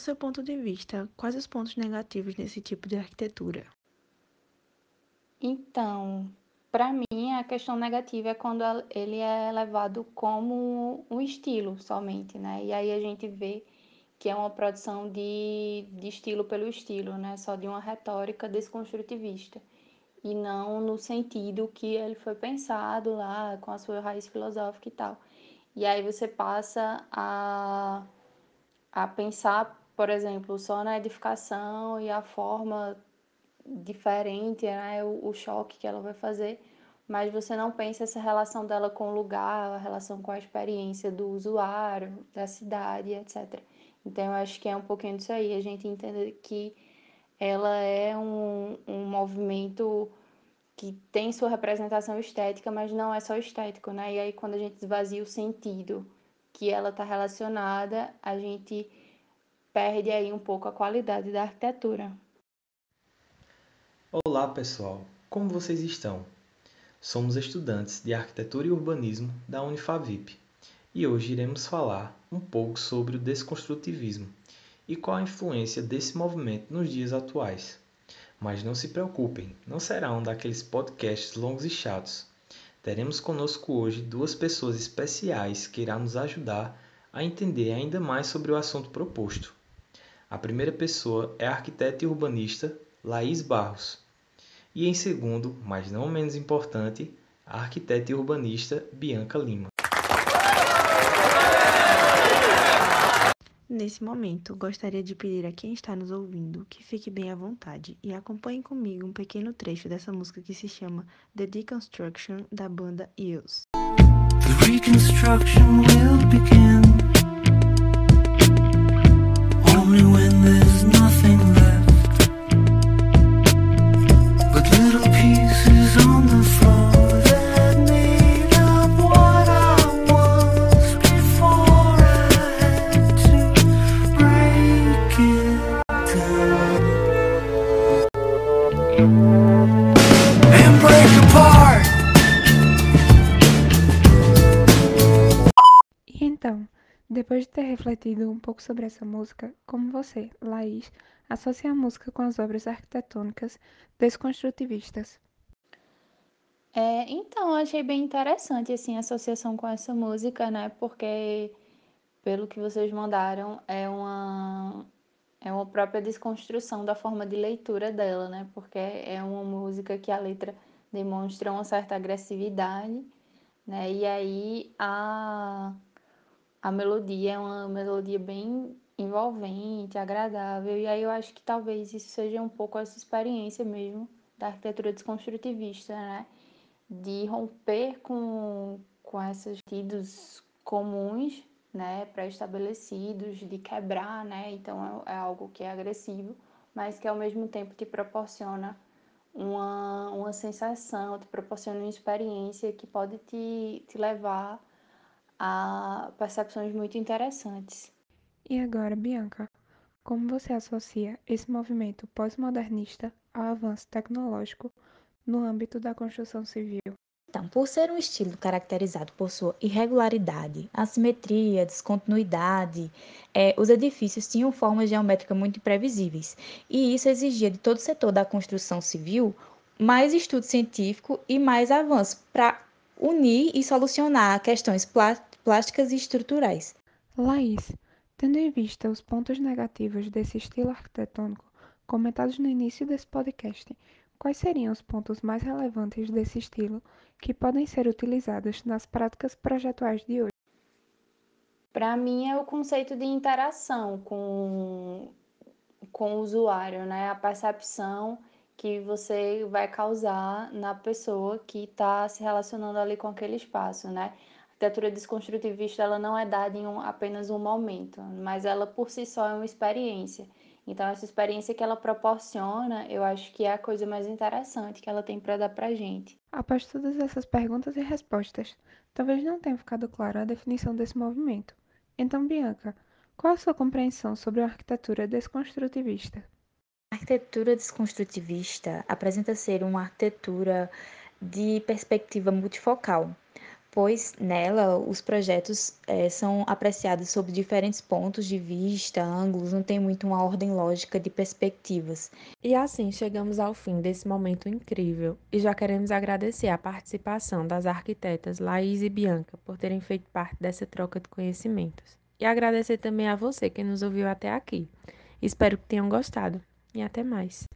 seu ponto de vista, quais os pontos negativos nesse tipo de arquitetura? Então, para mim, a questão negativa é quando ele é levado como um estilo somente, né? E aí a gente vê que é uma produção de, de estilo pelo estilo, né? Só de uma retórica desconstrutivista. E não no sentido que ele foi pensado lá, com a sua raiz filosófica e tal. E aí você passa a, a pensar, por exemplo, só na edificação e a forma diferente, né, o, o choque que ela vai fazer, mas você não pensa essa relação dela com o lugar, a relação com a experiência do usuário, da cidade, etc. Então eu acho que é um pouquinho disso aí, a gente entende que ela é um, um movimento que tem sua representação estética, mas não é só estético, né? E aí quando a gente esvazia o sentido que ela está relacionada, a gente perde aí um pouco a qualidade da arquitetura. Olá pessoal, como vocês estão? Somos estudantes de Arquitetura e Urbanismo da Unifavip e hoje iremos falar um pouco sobre o desconstrutivismo e qual a influência desse movimento nos dias atuais. Mas não se preocupem, não será um daqueles podcasts longos e chatos. Teremos conosco hoje duas pessoas especiais que irão nos ajudar a entender ainda mais sobre o assunto proposto. A primeira pessoa é a arquiteta e urbanista Laís Barros. E em segundo, mas não menos importante, a arquiteta e urbanista Bianca Lima. Nesse momento, gostaria de pedir a quem está nos ouvindo que fique bem à vontade e acompanhe comigo um pequeno trecho dessa música que se chama The Deconstruction da banda Eels. The reconstruction will begin Depois de ter refletido um pouco sobre essa música, como você, Laís, associa a música com as obras arquitetônicas desconstrutivistas? É, então, achei bem interessante assim, a associação com essa música, né? Porque, pelo que vocês mandaram, é uma, é uma própria desconstrução da forma de leitura dela, né? Porque é uma música que a letra demonstra uma certa agressividade, né? E aí a a melodia é uma melodia bem envolvente, agradável, e aí eu acho que talvez isso seja um pouco essa experiência mesmo da arquitetura desconstrutivista, né? De romper com, com esses sentidos comuns, né, pré-estabelecidos, de quebrar, né? Então é, é algo que é agressivo, mas que ao mesmo tempo te proporciona uma, uma sensação, te proporciona uma experiência que pode te, te levar a percepções muito interessantes. E agora, Bianca, como você associa esse movimento pós-modernista ao avanço tecnológico no âmbito da construção civil? Então, por ser um estilo caracterizado por sua irregularidade, assimetria, descontinuidade, é, os edifícios tinham formas geométricas muito imprevisíveis, e isso exigia de todo o setor da construção civil mais estudo científico e mais avanço para unir e solucionar questões plásticas e estruturais. Laís, tendo em vista os pontos negativos desse estilo arquitetônico comentados no início desse podcast, quais seriam os pontos mais relevantes desse estilo que podem ser utilizados nas práticas projetuais de hoje? Para mim é o conceito de interação com, com o usuário, né? A percepção que você vai causar na pessoa que está se relacionando ali com aquele espaço, né? arquitetura desconstrutivista ela não é dada em um, apenas um momento, mas ela por si só é uma experiência. Então essa experiência que ela proporciona, eu acho que é a coisa mais interessante que ela tem para dar para gente. Após todas essas perguntas e respostas, talvez não tenha ficado clara a definição desse movimento. Então, Bianca, qual a sua compreensão sobre a arquitetura desconstrutivista? A arquitetura desconstrutivista apresenta ser uma arquitetura de perspectiva multifocal, pois nela os projetos é, são apreciados sob diferentes pontos de vista, ângulos, não tem muito uma ordem lógica de perspectivas. E assim chegamos ao fim desse momento incrível e já queremos agradecer a participação das arquitetas Laís e Bianca por terem feito parte dessa troca de conhecimentos. E agradecer também a você que nos ouviu até aqui. Espero que tenham gostado e até mais.